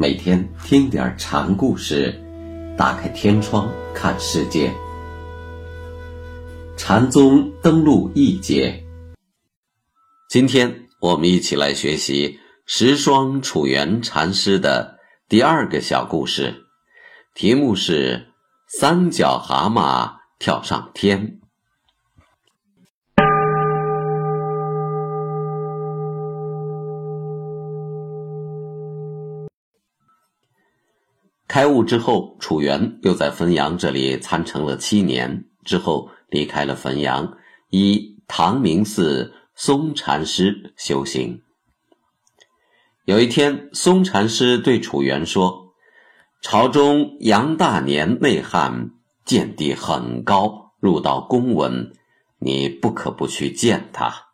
每天听点禅故事，打开天窗看世界。禅宗登陆一节，今天我们一起来学习十双楚原禅师的第二个小故事，题目是“三脚蛤蟆跳上天”。开悟之后，楚原又在汾阳这里参禅了七年，之后离开了汾阳，依唐明寺松禅师修行。有一天，松禅师对楚原说：“朝中杨大年内汉，见地很高，入到公文，你不可不去见他。”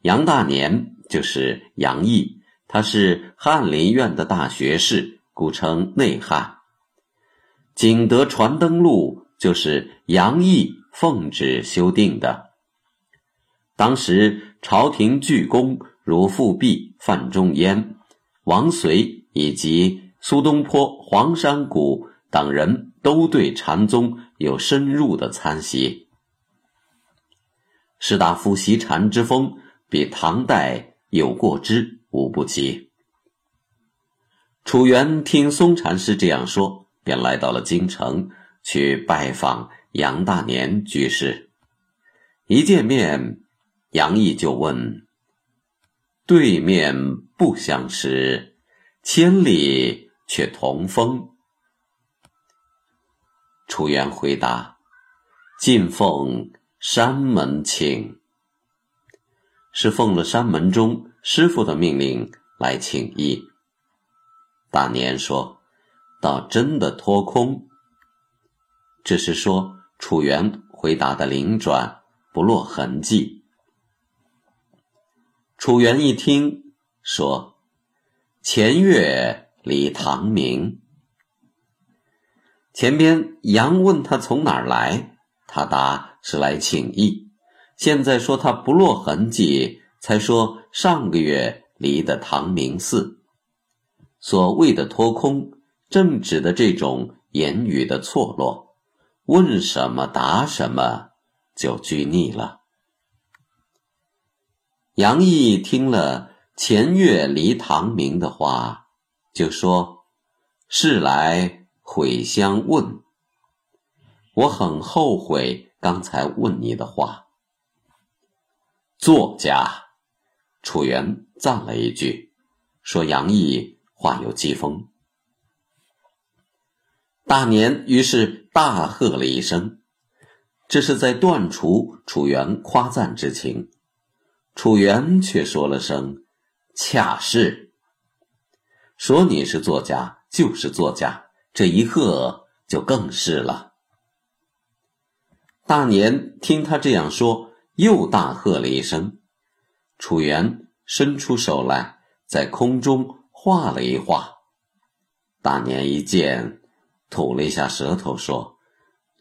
杨大年就是杨毅，他是翰林院的大学士。古称内汉。景德传灯录就是杨毅奉旨修订的。当时朝廷巨公如富弼、范仲淹、王绥以及苏东坡、黄山谷等人都对禅宗有深入的参习。士大夫习禅之风，比唐代有过之无不及。楚原听松禅师这样说，便来到了京城去拜访杨大年居士。一见面，杨毅就问：“对面不相识，千里却同风。”楚原回答：“进奉山门请，是奉了山门中师傅的命令来请益。”大年说：“倒真的脱空。”只是说楚原回答的灵转，不落痕迹。楚原一听说：“前月李唐明。”前边杨问他从哪儿来，他答是来请益。现在说他不落痕迹，才说上个月离的唐明寺。所谓的脱空，正指的这种言语的错落，问什么答什么，就拘泥了。杨毅听了前月离唐明的话，就说：“是来悔相问。我很后悔刚才问你的话。”作家楚原赞了一句，说：“杨毅。”话有疾风，大年于是大喝了一声，这是在断除楚原夸赞之情。楚原却说了声“恰是”，说你是作家就是作家，这一喝就更是了。大年听他这样说，又大喝了一声。楚原伸出手来，在空中。画了一画，大年一见，吐了一下舌头，说：“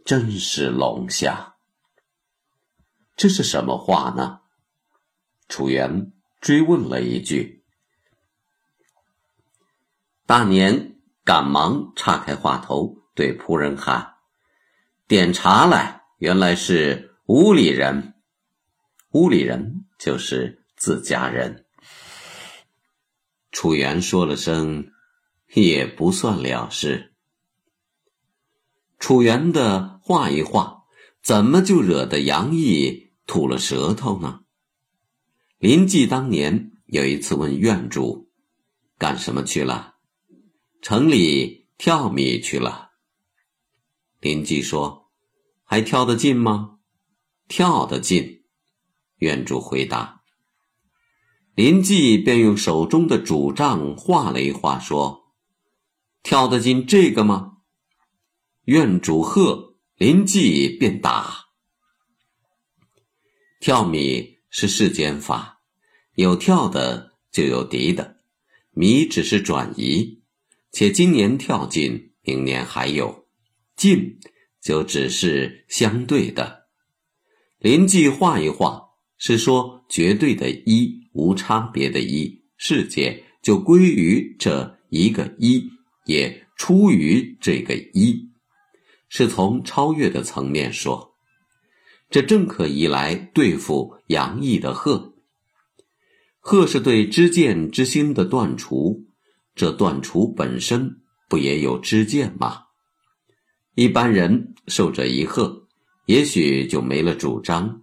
真是龙虾。”这是什么画呢？楚原追问了一句。大年赶忙岔开话头，对仆人喊：“点茶来！”原来是屋里人，屋里人就是自家人。楚原说了声，也不算了事。楚原的画一画，怎么就惹得杨毅吐了舌头呢？林记当年有一次问院主：“干什么去了？”城里跳米去了。林记说：“还跳得进吗？”“跳得进。”院主回答。林记便用手中的拄杖画了一画，说：“跳得进这个吗？”院主贺，林记便打。跳米是世间法，有跳的就有敌的，米只是转移，且今年跳进，明年还有进，就只是相对的。林记画一画，是说绝对的一。无差别的一世界就归于这一个一，也出于这个一，是从超越的层面说。这正可以来对付杨毅的鹤。鹤是对知见之心的断除，这断除本身不也有知见吗？一般人受这一鹤，也许就没了主张，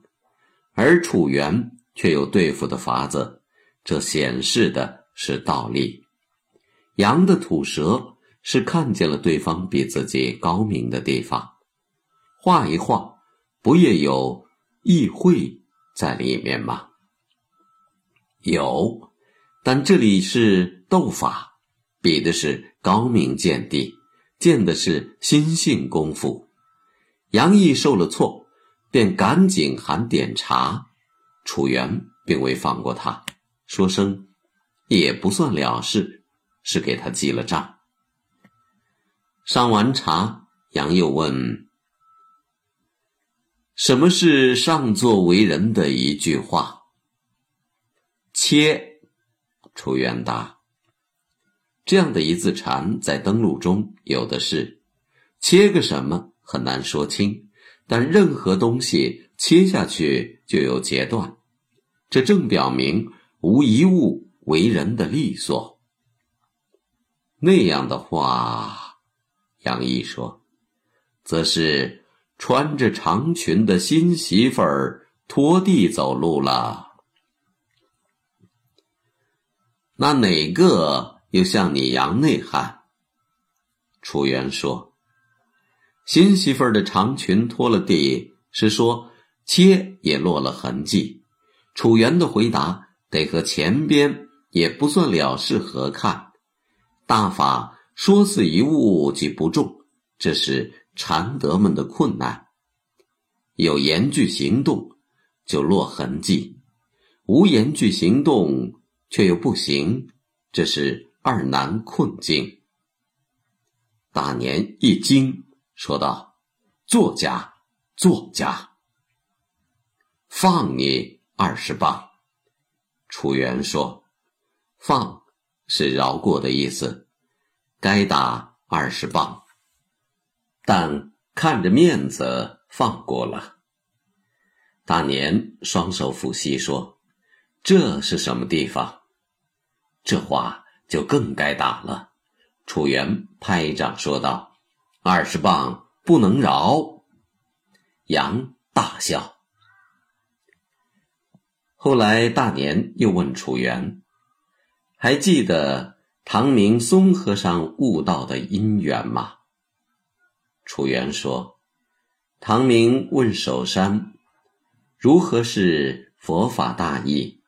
而楚原却有对付的法子，这显示的是道理。杨的吐舌是看见了对方比自己高明的地方，画一画，不也有意会在里面吗？有，但这里是斗法，比的是高明见地，见的是心性功夫。杨毅受了挫，便赶紧喊点茶。楚原并未放过他，说声也不算了事，是给他记了账。上完茶，杨又问：“什么是上座为人的一句话？”切，楚原答：“这样的一字禅在登录中有的是，切个什么很难说清。但任何东西切下去就有截断，这正表明无一物为人的利索。那样的话，杨毅说，则是穿着长裙的新媳妇儿拖地走路了。”那哪个又像你杨内涵？楚原说：“新媳妇儿的长裙拖了地，是说切也落了痕迹。”楚原的回答得和前边也不算了事合看。大法说似一物即不中，这是禅德们的困难。有言句行动，就落痕迹；无言句行动。却又不行，这是二难困境。大年一惊，说道：“作家，作家，放你二十磅。”楚原说：“放是饶过的意思，该打二十磅，但看着面子放过了。”大年双手抚膝说：“这是什么地方？”这话就更该打了。楚原拍掌说道：“二十磅不能饶。”杨大笑。后来大年又问楚原：“还记得唐明松和尚悟道的因缘吗？”楚原说：“唐明问守山，如何是佛法大义？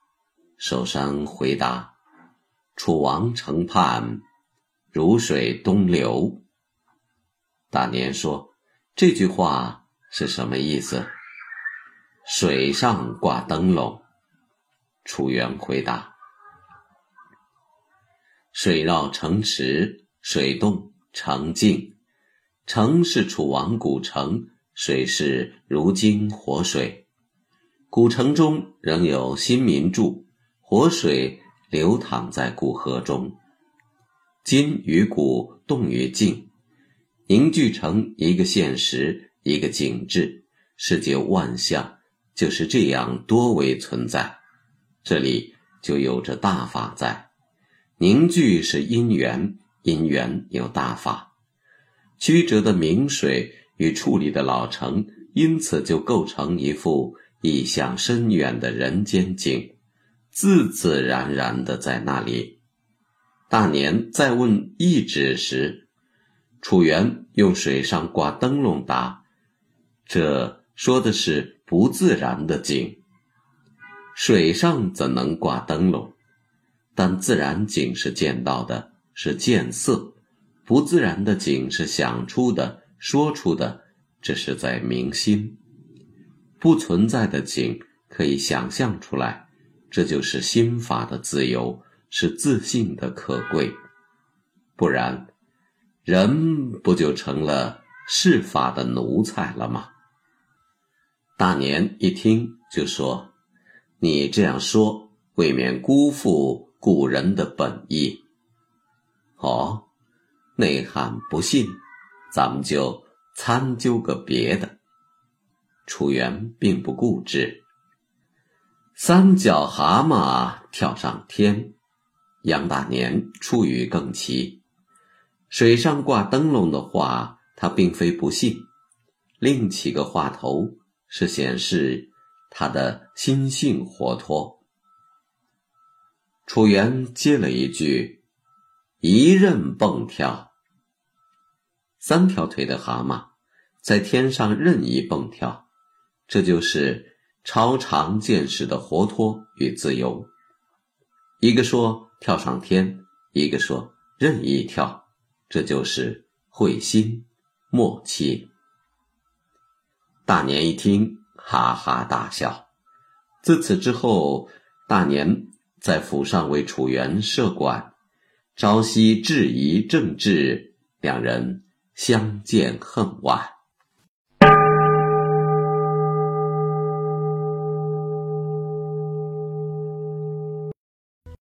守山回答。”楚王城畔，如水东流。大年说：“这句话是什么意思？”水上挂灯笼。楚原回答：“水绕城池，水动城静。城是楚王古城，水是如今活水。古城中仍有新民住，活水。”流淌在古河中，今与古动于静，凝聚成一个现实，一个景致。世界万象就是这样多维存在，这里就有着大法在。凝聚是因缘，因缘有大法。曲折的明水与矗立的老城，因此就构成一幅意象深远的人间景。自自然然的在那里。大年在问一指时，楚原用水上挂灯笼答：“这说的是不自然的景。水上怎能挂灯笼？但自然景是见到的，是见色；不自然的景是想出的、说出的，这是在明心。不存在的景可以想象出来。”这就是心法的自由，是自信的可贵。不然，人不就成了世法的奴才了吗？大年一听就说：“你这样说，未免辜负古人的本意。”哦，内涵不信，咱们就参究个别的。楚原并不固执。三脚蛤蟆跳上天，杨大年出于更奇。水上挂灯笼的话，他并非不信，另起个话头是显示他的心性活脱。楚原接了一句：“一任蹦跳。”三条腿的蛤蟆在天上任意蹦跳，这就是超常见识的活脱与自由。一个说跳上天，一个说任意跳，这就是会心默契。大年一听，哈哈大笑。自此之后，大年。在府上为楚原设馆，朝夕质疑政治，两人相见恨晚。